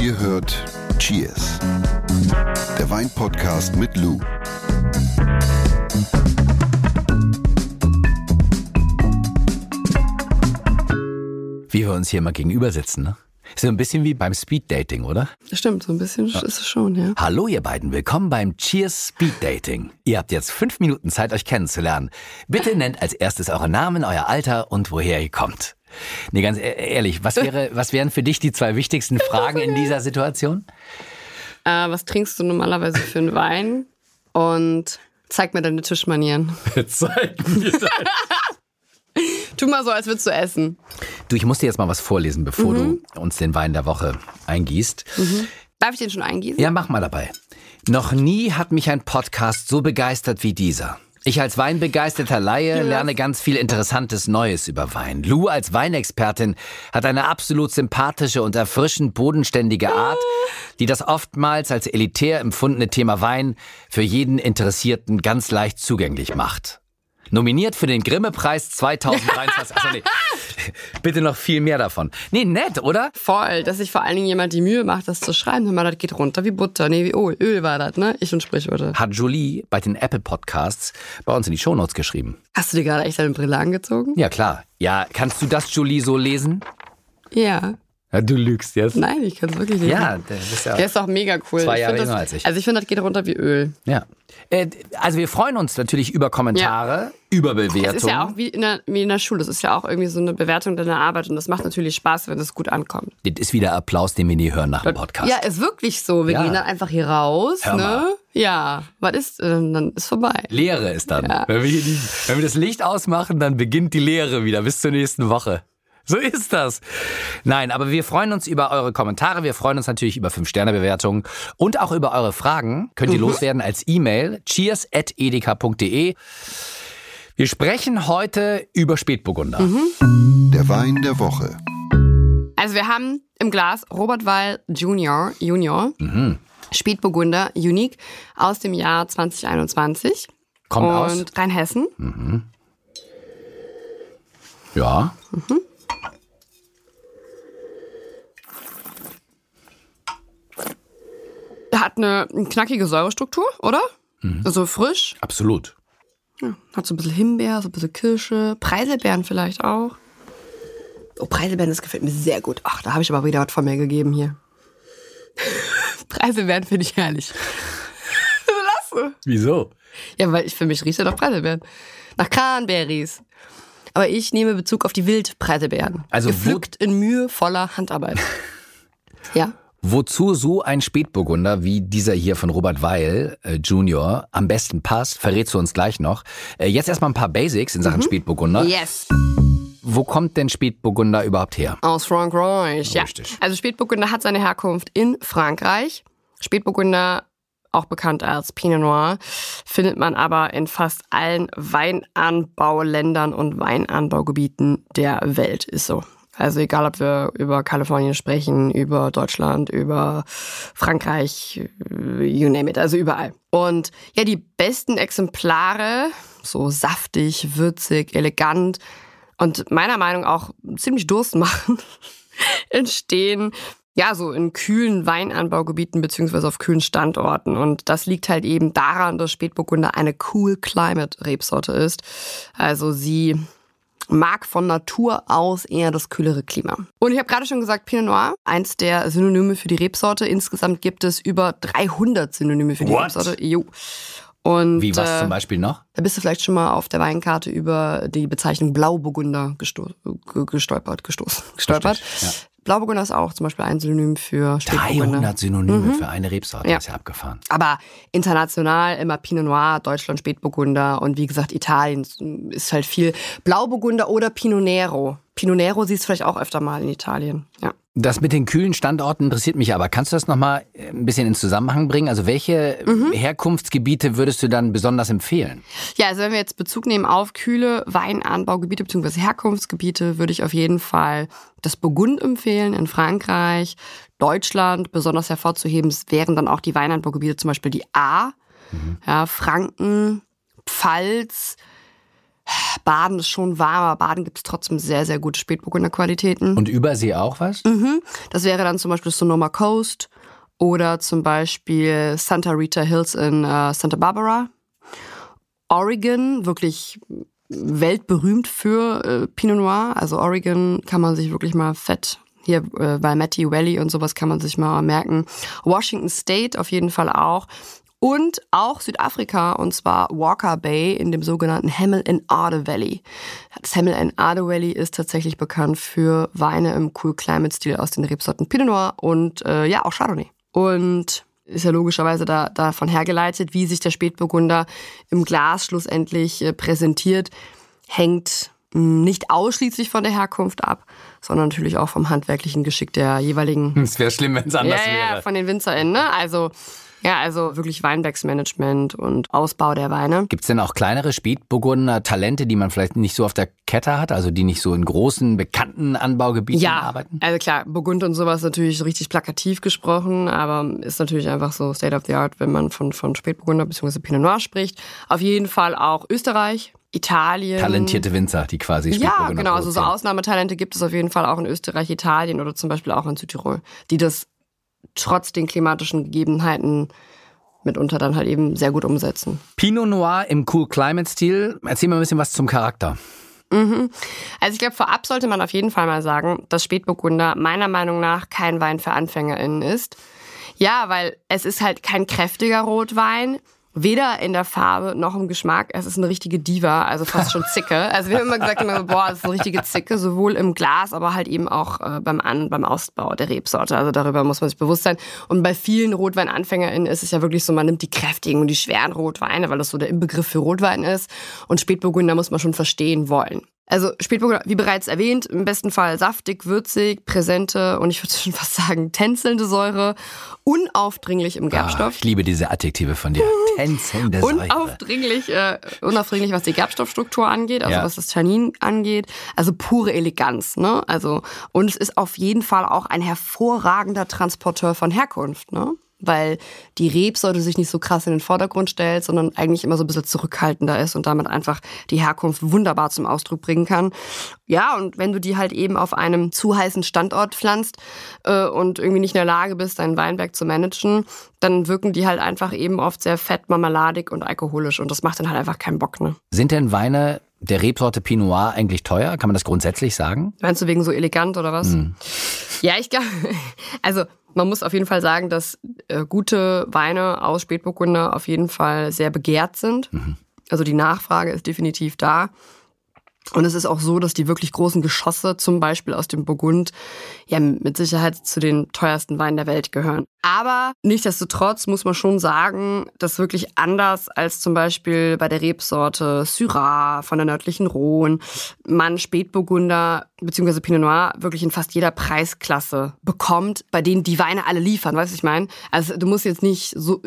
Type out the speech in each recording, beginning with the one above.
Ihr hört Cheers, der Weinpodcast mit Lou. Wie wir uns hier mal gegenüber sitzen, ne? Ist so ein bisschen wie beim Speeddating, oder? Stimmt, so ein bisschen ist es schon, ja. Hallo ihr beiden, willkommen beim Cheers Speeddating. Ihr habt jetzt fünf Minuten Zeit, euch kennenzulernen. Bitte nennt als erstes euren Namen, euer Alter und woher ihr kommt. Nee, ganz e- ehrlich, was, wäre, was wären für dich die zwei wichtigsten Fragen in dieser Situation? Äh, was trinkst du normalerweise für einen Wein? Und zeig mir deine Tischmanieren. Zeig mir das. Tu mal so, als würdest du essen. Du, ich muss dir jetzt mal was vorlesen, bevor du uns den Wein der Woche eingießt. Darf ich den schon eingießen? Ja, mach mal dabei. Noch nie hat mich ein Podcast so begeistert wie dieser. Ich als weinbegeisterter Laie lerne ganz viel Interessantes Neues über Wein. Lou als Weinexpertin hat eine absolut sympathische und erfrischend bodenständige Art, die das oftmals als elitär empfundene Thema Wein für jeden Interessierten ganz leicht zugänglich macht. Nominiert für den Grimme-Preis 2023. Achso, nee. Bitte noch viel mehr davon. Nee, nett, oder? Voll, dass sich vor allen Dingen jemand die Mühe macht, das zu schreiben. Hör mal, das geht runter wie Butter. Nee, wie Öl. Öl war das, ne? Ich und Sprichwörter. Hat Jolie bei den Apple Podcasts bei uns in die Shownotes geschrieben. Hast du dir gerade echt deine Brille angezogen? Ja, klar. Ja, kannst du das, Jolie, so lesen? Ja. Ja, du lügst jetzt. Nein, ich kann es wirklich nicht. Ja, das ist ja. Der ist doch mega cool. Zwei Jahre jünger als ich. Also ich finde, das geht runter wie Öl. ja. Äh, also wir freuen uns natürlich über Kommentare, über Bewertungen. Das ist ja auch wie in, der, wie in der Schule. Das ist ja auch irgendwie so eine Bewertung deiner Arbeit. Und das macht natürlich Spaß, wenn es gut ankommt. das ist wieder Applaus, den wir nie hören nach dem Podcast. Ja, ist wirklich so. Wir Ja. gehen dann einfach hier raus, Hör mal. ne? Ja. Was ist, äh, dann ist vorbei. Leere ist dann. Ja. Wenn, wir die, wenn wir das Licht ausmachen, dann beginnt die Leere wieder bis zur nächsten Woche. So ist das. Nein, aber wir freuen uns über eure Kommentare. Wir freuen uns natürlich über 5-Sterne-Bewertungen und auch über eure Fragen. Könnt ihr Mhm. loswerden als E-Mail cheers.edeka.de. Wir sprechen heute über Spätburgunder. Mhm. Der Wein der Woche. Also wir haben im Glas Robert Weil Junior, Junior Mhm. Spätburgunder Unique aus dem Jahr 2021. Kommt und aus? Rheinhessen. Ja. Der hat eine, knackige Säurestruktur, oder? Mhm. Also frisch. Absolut. Hat so ein bisschen Himbeer, so ein bisschen Kirsche. Preiselbeeren vielleicht auch. Oh, Preiselbeeren, das gefällt mir sehr gut. Ach, da habe ich aber wieder was von mir gegeben hier. Preiselbeeren finde ich herrlich. Lasse. Wieso? Ja, weil ich für mich riecht er nach Preiselbeeren. Nach Cranberries. Aber ich nehme Bezug auf die Wildpreiselbeeren. Also Gepflückt in mühevoller Handarbeit. ja. Wozu so ein Spätburgunder wie dieser hier von Robert Weil äh, Junior am besten passt, verrätst du uns gleich noch. Äh, jetzt erstmal ein paar Basics in Sachen Spätburgunder. Yes. Wo kommt denn Spätburgunder überhaupt her? Aus Frankreich, ja. Richtig. Also Spätburgunder hat seine Herkunft in Frankreich. Spätburgunder, auch bekannt als Pinot Noir, findet man aber in fast allen Weinanbauländern und Weinanbaugebieten der Welt, ist so. Also egal, ob wir über Kalifornien sprechen, über Deutschland, über Frankreich, you name it, also überall. Und ja, die besten Exemplare, so saftig, würzig, elegant und meiner Meinung nach auch ziemlich Durst machen, entstehen ja so in kühlen Weinanbaugebieten beziehungsweise auf kühlen Standorten. Und das liegt halt eben daran, dass Spätburgunder eine Cool Climate Rebsorte ist. Also sie mag von Natur aus eher das kühlere Klima. Und ich habe gerade schon gesagt, Pinot Noir, eins der Synonyme für die Rebsorte. Insgesamt gibt es über 300 Synonyme für die What? Rebsorte. Jo. Und, Wie was äh, zum Beispiel noch? da bist du vielleicht schon mal auf der Weinkarte über die Bezeichnung Blauburgunder gesto ge- gestolpert, gestoßen, gestolpert. ja. Blauburgunder ist auch zum Beispiel ein Synonym für Spätburgunder. 300 Synonyme für eine Rebsorte. Ja. ist ja abgefahren. Aber international immer Pinot Noir, Deutschland Spätburgunder und wie gesagt Italien ist halt viel Blauburgunder oder Pinot Nero. Pinot Nero siehst du vielleicht auch öfter mal in Italien. Ja. Das mit den kühlen Standorten interessiert mich aber. Kannst du das nochmal ein bisschen in Zusammenhang bringen? Also welche Mhm. Herkunftsgebiete würdest du dann besonders empfehlen? Ja, also wenn wir jetzt Bezug nehmen auf kühle Weinanbaugebiete bzw. Herkunftsgebiete, würde ich auf jeden Fall das Burgund empfehlen in Frankreich. Deutschland besonders hervorzuheben wären dann auch die Weinanbaugebiete, zum Beispiel die A, ja, Franken, Pfalz, Baden ist schon warm, aber Baden gibt es trotzdem sehr, sehr gute Spätburgunder-Qualitäten. Und Übersee auch was? Mhm. Das wäre dann zum Beispiel Sonoma Coast oder zum Beispiel Santa Rita Hills in äh, Santa Barbara. Oregon, wirklich weltberühmt für äh, Pinot Noir. Also Oregon kann man sich wirklich mal fett hier äh, bei Matty Valley und sowas kann man sich mal merken. Washington State auf jeden Fall auch. Und auch Südafrika, und zwar Walker Bay in dem sogenannten Hemel in Ade Valley. Das Hemel in Ade Valley ist tatsächlich bekannt für Weine im Cool Climate Stil aus den Rebsorten Pinot Noir und äh, ja, auch Chardonnay. Und ist ja logischerweise da, davon hergeleitet, wie sich der Spätburgunder im Glas schlussendlich äh, präsentiert, hängt hm, nicht ausschließlich von der Herkunft ab, sondern natürlich auch vom handwerklichen Geschick der jeweiligen. Es wäre schlimm, wenn es anders ja, wäre. Ja, von den WinzerInnen, ne? Also ja, also wirklich Weinbergsmanagement und Ausbau der Weine. Gibt es denn auch kleinere Spätburgunder Talente, die man vielleicht nicht so auf der Kette hat, also die nicht so in großen, bekannten Anbaugebieten ja, arbeiten? also klar, Burgund und sowas natürlich richtig plakativ gesprochen, aber ist natürlich einfach so State of the Art, wenn man von, von Spätburgunder bzw. Pinot Noir spricht. Auf jeden Fall auch Österreich, Italien. Talentierte Winzer, die quasi Ja, genau. Also so Ausnahmetalente gibt es auf jeden Fall auch in Österreich, Italien oder zum Beispiel auch in Südtirol, die das trotz den klimatischen Gegebenheiten mitunter dann halt eben sehr gut umsetzen. Pinot Noir im Cool Climate Stil. Erzähl mal ein bisschen was zum Charakter. Mhm. Also ich glaube, vorab sollte man auf jeden Fall mal sagen, dass Spätburgunder meiner Meinung nach kein Wein für AnfängerInnen ist. Ja, weil es ist halt kein kräftiger Rotwein. Weder in der Farbe noch im Geschmack. Es ist eine richtige Diva, also fast schon Zicke. Also wir haben immer gesagt, immer, boah, es ist eine richtige Zicke, sowohl im Glas, aber halt eben auch äh, beim An beim Ausbau der Rebsorte. Also darüber muss man sich bewusst sein. Und bei vielen Rotweinanfängerinnen ist es ja wirklich so, man nimmt die kräftigen und die schweren Rotweine, weil das so der Inbegriff für Rotwein ist. Und Spätburgunder muss man schon verstehen wollen. Also Spätburgunder, wie bereits erwähnt, im besten Fall saftig, würzig, präsente und ich würde schon fast sagen tänzelnde Säure, unaufdringlich im Gerbstoff. Ah, ich liebe diese Adjektive von dir. Tänzelnde Säure. Unaufdringlich, äh, unaufdringlich, was die Gerbstoffstruktur angeht, also ja. was das Tannin angeht. Also pure Eleganz, ne? Also und es ist auf jeden Fall auch ein hervorragender Transporteur von Herkunft, ne? Weil die Rebsorte sich nicht so krass in den Vordergrund stellt, sondern eigentlich immer so ein bisschen zurückhaltender ist und damit einfach die Herkunft wunderbar zum Ausdruck bringen kann. Ja, und wenn du die halt eben auf einem zu heißen Standort pflanzt äh, und irgendwie nicht in der Lage bist, deinen Weinberg zu managen, dann wirken die halt einfach eben oft sehr fett, marmeladig und alkoholisch und das macht dann halt einfach keinen Bock. Ne? Sind denn Weine der Rebsorte Pinot Noir eigentlich teuer? Kann man das grundsätzlich sagen? Meinst du wegen so elegant oder was? Mm. Ja, ich glaube, also man muss auf jeden Fall sagen, dass äh, gute Weine aus Spätburgunder auf jeden Fall sehr begehrt sind. Mhm. Also die Nachfrage ist definitiv da. Und es ist auch so, dass die wirklich großen Geschosse, zum Beispiel aus dem Burgund, ja mit Sicherheit zu den teuersten Weinen der Welt gehören. Aber nichtsdestotrotz muss man schon sagen, dass wirklich anders als zum Beispiel bei der Rebsorte Syrah von der nördlichen Rhone man Spätburgunder bzw. Pinot Noir wirklich in fast jeder Preisklasse bekommt, bei denen die Weine alle liefern, weißt du, ich meine? Also du musst jetzt nicht so,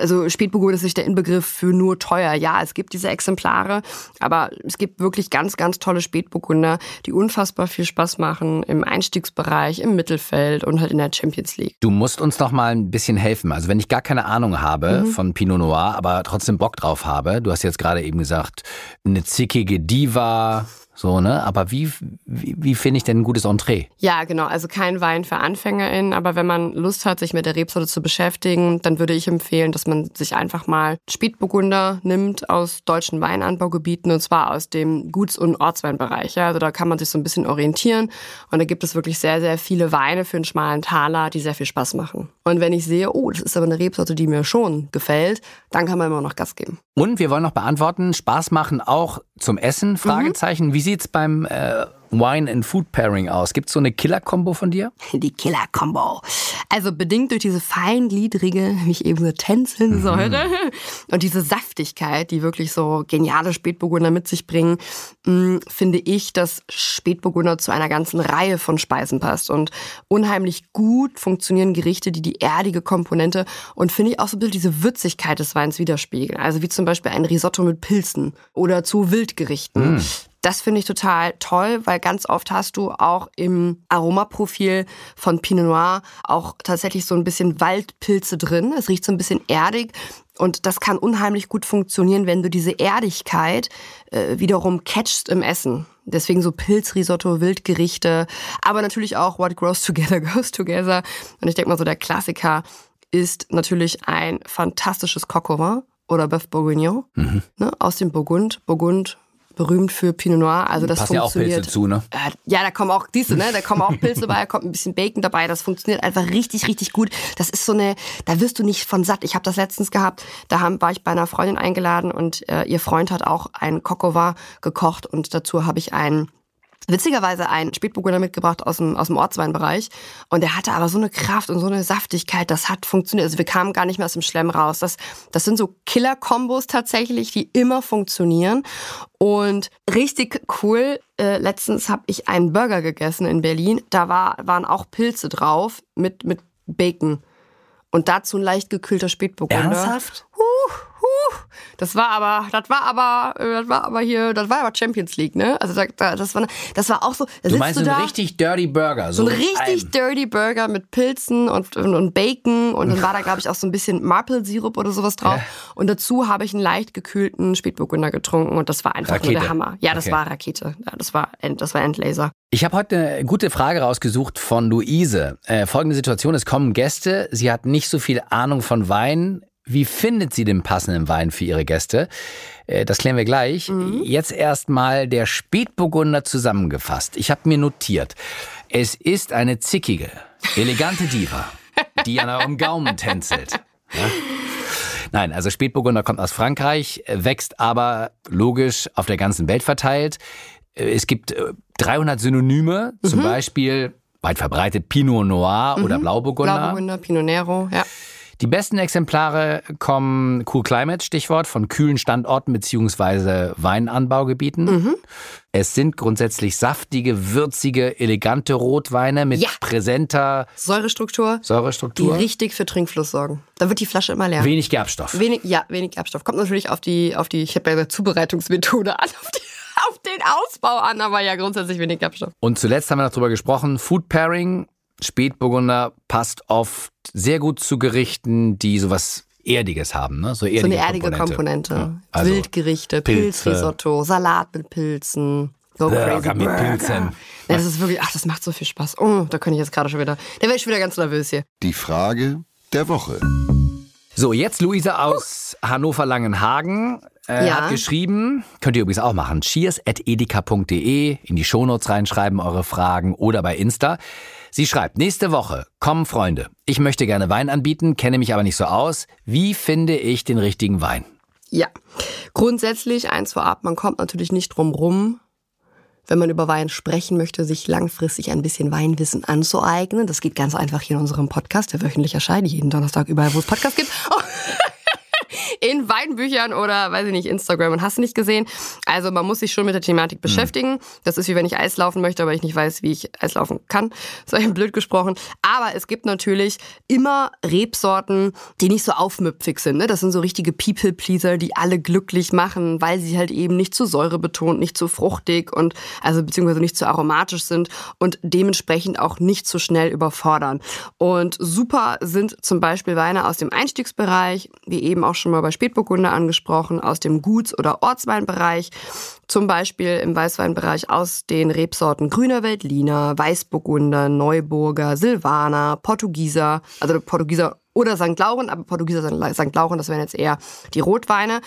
also Spätburgunder ist nicht der Inbegriff für nur teuer. Ja, es gibt diese Exemplare, aber es gibt wirklich ganz, ganz tolle Spätburgunder, die unfassbar viel Spaß machen im Einstiegsbereich, im Mittelfeld und halt in der Champions League. Du musst uns doch mal ein bisschen helfen. Also wenn ich gar keine Ahnung habe mhm. von Pinot Noir, aber trotzdem Bock drauf habe, du hast jetzt gerade eben gesagt, eine zickige Diva, so, ne? Aber wie, wie, wie finde ich denn ein gutes Entree? Ja, genau. Also kein Wein für AnfängerInnen, aber wenn man Lust hat, sich mit der Rebsorte zu beschäftigen, dann würde ich empfehlen, dass man sich einfach mal Spätburgunder nimmt aus deutschen Weinanbaugebieten und zwar aus dem Guts- und Ortsweinbereich. Ja, also da kann man sich so ein bisschen orientieren und da gibt es wirklich sehr, sehr viele Weine für einen schmalen Taler, die sehr viel Spaß machen. Und wenn ich sehe, oh, das ist aber eine Rebsorte, die mir schon gefällt, dann kann man immer noch Gas geben. Und wir wollen noch beantworten, Spaß machen auch zum Essen? Fragezeichen. Mhm. Wie sieht's beim äh, Wine and Food Pairing aus? Gibt es so eine Killer-Kombo von dir? Die Killer-Kombo. Also bedingt durch diese feingliedrige, wie ich eben so tänzeln Säure mhm. und diese Saftigkeit, die wirklich so geniale Spätburgunder mit sich bringen, mh, mm, finde ich, dass Spätburgunder zu einer ganzen Reihe von Speisen passt und unheimlich gut funktionieren Gerichte, die die erdige Komponente und finde ich auch so ein bisschen diese Würzigkeit des Weins widerspiegeln. Also wie zum Beispiel ein Risotto mit Pilzen oder zu Wildgerichten. Mhm Das finde ich total toll, weil ganz oft hast du auch im Aromaprofil von Pinot Noir auch tatsächlich so ein bisschen Waldpilze drin. Es riecht so ein bisschen erdig. Und das kann unheimlich gut funktionieren, wenn du diese Erdigkeit äh, wiederum catchst im Essen. Deswegen so Pilzrisotto, Wildgerichte, aber natürlich auch What Grows Together Goes Together. Und ich denke mal so, der Klassiker ist natürlich ein fantastisches Coq oder Bœuf Bourguignon mhm. ne, aus dem Burgund. Burgund berühmt für Pinot Noir. Also das Passen funktioniert. ja auch Pilze zu, ne? Ja, da kommen auch diese, ne? Da kommen auch Pilze dabei, da kommt ein bisschen Bacon dabei. Das funktioniert einfach richtig, richtig gut. Das ist so eine, da wirst du nicht von satt. Ich habe das letztens gehabt. Da haben, war ich bei einer Freundin eingeladen und äh, ihr Freund hat auch ein Coq gekocht und dazu habe ich einen witzigerweise einen Spätburgunder mitgebracht aus dem, aus dem Ortsweinbereich. Und der hatte aber so eine Kraft und so eine Saftigkeit, das hat funktioniert. Also wir kamen gar nicht mehr aus dem Schlemm raus. Das, das sind so Killer-Kombos tatsächlich, die immer funktionieren. Und richtig cool, äh, letztens habe ich einen Burger gegessen in Berlin. Da war, waren auch Pilze drauf mit, mit Bacon. Und dazu ein leicht gekühlter Spätburgunder. Ernsthaft? Huh, huh. Das war aber, das war aber, äh, das war aber hier, das war aber Champions League, ne? Also da, das war, das war auch so. du meinst du so einen richtig dirty Burger, so, so ein richtig ein. dirty Burger mit Pilzen und, und, und Bacon und dann war da glaube ich auch so ein bisschen Maple-Sirup oder sowas drauf. Ja. Und dazu habe ich einen leicht gekühlten Spätburgunder getrunken und das war einfach Rakete. nur der Hammer. Ja, das okay. war Rakete. Ja, das war, das war Endlaser. Ich habe heute eine gute Frage rausgesucht von Luise. Äh, folgende Situation: Es kommen Gäste. Sie hat nicht so viel Ahnung von Wein. Wie findet sie den passenden Wein für ihre Gäste? Äh, das klären wir gleich. Mhm. Jetzt erstmal der Spätburgunder zusammengefasst. Ich habe mir notiert, es ist eine zickige, elegante Diva, die an eurem Gaumen tänzelt. Ja? Nein, also Spätburgunder kommt aus Frankreich, wächst aber logisch auf der ganzen Welt verteilt. Äh, es gibt 300 äh, Synonyme, zum mhm. Beispiel weit verbreitet Pinot Noir mhm. oder Blauburgunder. Blauburgunder, Pinot Nero, ja. Die besten Exemplare kommen Cool Climate, Stichwort, von kühlen Standorten beziehungsweise Weinanbaugebieten. Mhm. Es sind grundsätzlich saftige, würzige, elegante Rotweine mit ja. präsenter Säurestruktur. Säurestruktur. Die richtig für Trinkfluss sorgen. Da wird die Flasche immer leer. Wenig Gerbstoff. Wenig, ja, wenig Gerbstoff. Kommt natürlich auf die, auf die, ich habe ja Zubereitungsmethode an, auf die auf den Ausbau an, aber ja grundsätzlich wenig Gerbstoff. Und zuletzt haben wir noch drüber gesprochen, Food Pairing Spätburgunder passt oft sehr gut zu Gerichten, die sowas Erdiges haben, ne? So, erdige so eine erdige Komponente. Komponente. Ja. Also Wildgerichte. Pilzrisotto, Salat mit Pilzen. Go Burger mit Pilzen. Ja, das ist wirklich, ach, das macht so viel Spaß. Oh, da könnte ich jetzt gerade schon wieder, da wäre ich schon wieder ganz nervös hier. Die Frage der Woche. So, jetzt Luise aus uh. Hannover-Langenhagen äh, ja. hat geschrieben, könnt ihr übrigens auch machen, cheers.edeka.de, in die Shownotes reinschreiben eure Fragen oder bei Insta. Sie schreibt, nächste Woche, kommen Freunde. Ich möchte gerne Wein anbieten, kenne mich aber nicht so aus. Wie finde ich den richtigen Wein? Ja, grundsätzlich eins vorab, man kommt natürlich nicht drum rum, wenn man über Wein sprechen möchte, sich langfristig ein bisschen Weinwissen anzueignen. Das geht ganz einfach hier in unserem Podcast, der wöchentlich erscheint, jeden Donnerstag überall, wo es Podcasts gibt. Oh in Weinbüchern oder, weiß ich nicht, Instagram und hast nicht gesehen. Also man muss sich schon mit der Thematik beschäftigen. Mhm. Das ist wie wenn ich Eis laufen möchte, aber ich nicht weiß, wie ich Eis laufen kann. Das war blöd gesprochen. Aber es gibt natürlich immer Rebsorten, die nicht so aufmüpfig sind. Ne? Das sind so richtige People-Pleaser, die alle glücklich machen, weil sie halt eben nicht zu Säure betont, nicht zu fruchtig und also beziehungsweise nicht zu aromatisch sind und dementsprechend auch nicht zu schnell überfordern. Und super sind zum Beispiel Weine aus dem Einstiegsbereich, wie eben auch schon mal bei Spätburgunder angesprochen, aus dem Guts- oder Ortsweinbereich, zum Beispiel im Weißweinbereich aus den Rebsorten Grüner Veltliner, Weißburgunder, Neuburger, Silvaner, Portugieser, also Portugieser oder St. Lauren, aber Portugieser St. Lauren, das wären jetzt eher die Rotweine.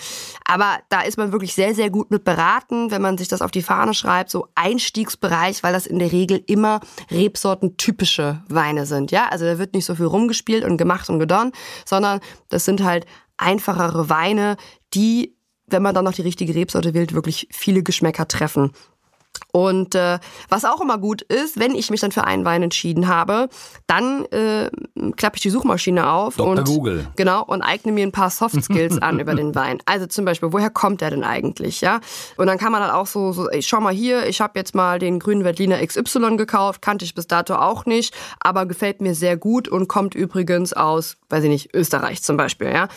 Aber da ist man wirklich sehr, sehr gut mit beraten, wenn man sich das auf die Fahne schreibt, so Einstiegsbereich, weil das in der Regel immer Rebsorten-typische Weine sind. Ja, also da wird nicht so viel rumgespielt und gemacht und gedonnt, sondern das sind halt einfachere Weine, die, wenn man dann noch die richtige Rebsorte wählt, wirklich viele Geschmäcker treffen. Und äh, was auch immer gut ist, wenn ich mich dann für einen Wein entschieden habe, dann äh, klappe ich die Suchmaschine auf Dr. und Google. genau und eigne mir ein paar Soft Skills an über den Wein. Also zum Beispiel, woher kommt der denn eigentlich, ja? Und dann kann man dann auch so, so ich schau mal hier, ich habe jetzt mal den grünen Veltliner XY gekauft, kannte ich bis dato auch nicht, aber gefällt mir sehr gut und kommt übrigens aus, weiß ich nicht, Österreich zum Beispiel, ja?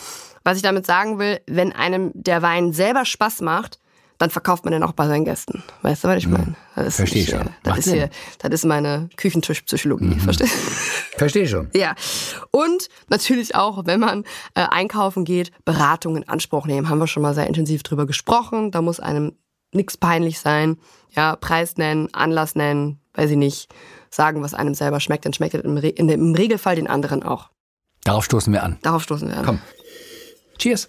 Was ich damit sagen will, wenn einem der Wein selber Spaß macht, dann verkauft man den auch bei seinen Gästen. Weißt du, was ich meine? Das Verstehe ich schon. Das ist, hier, das ist meine Küchentischpsychologie. Mhm. Verstehe? Verstehe schon. Ja. Und natürlich auch, wenn man äh, einkaufen geht, Beratung in Anspruch nehmen. Haben wir schon mal sehr intensiv drüber gesprochen. Da muss einem nichts peinlich sein. Ja, Preis nennen, Anlass nennen, weiß ich nicht, sagen, was einem selber schmeckt, dann schmeckt es im, Re im Regelfall den anderen auch. Darauf stoßen wir an. Darauf stoßen wir an. Komm. Cheers.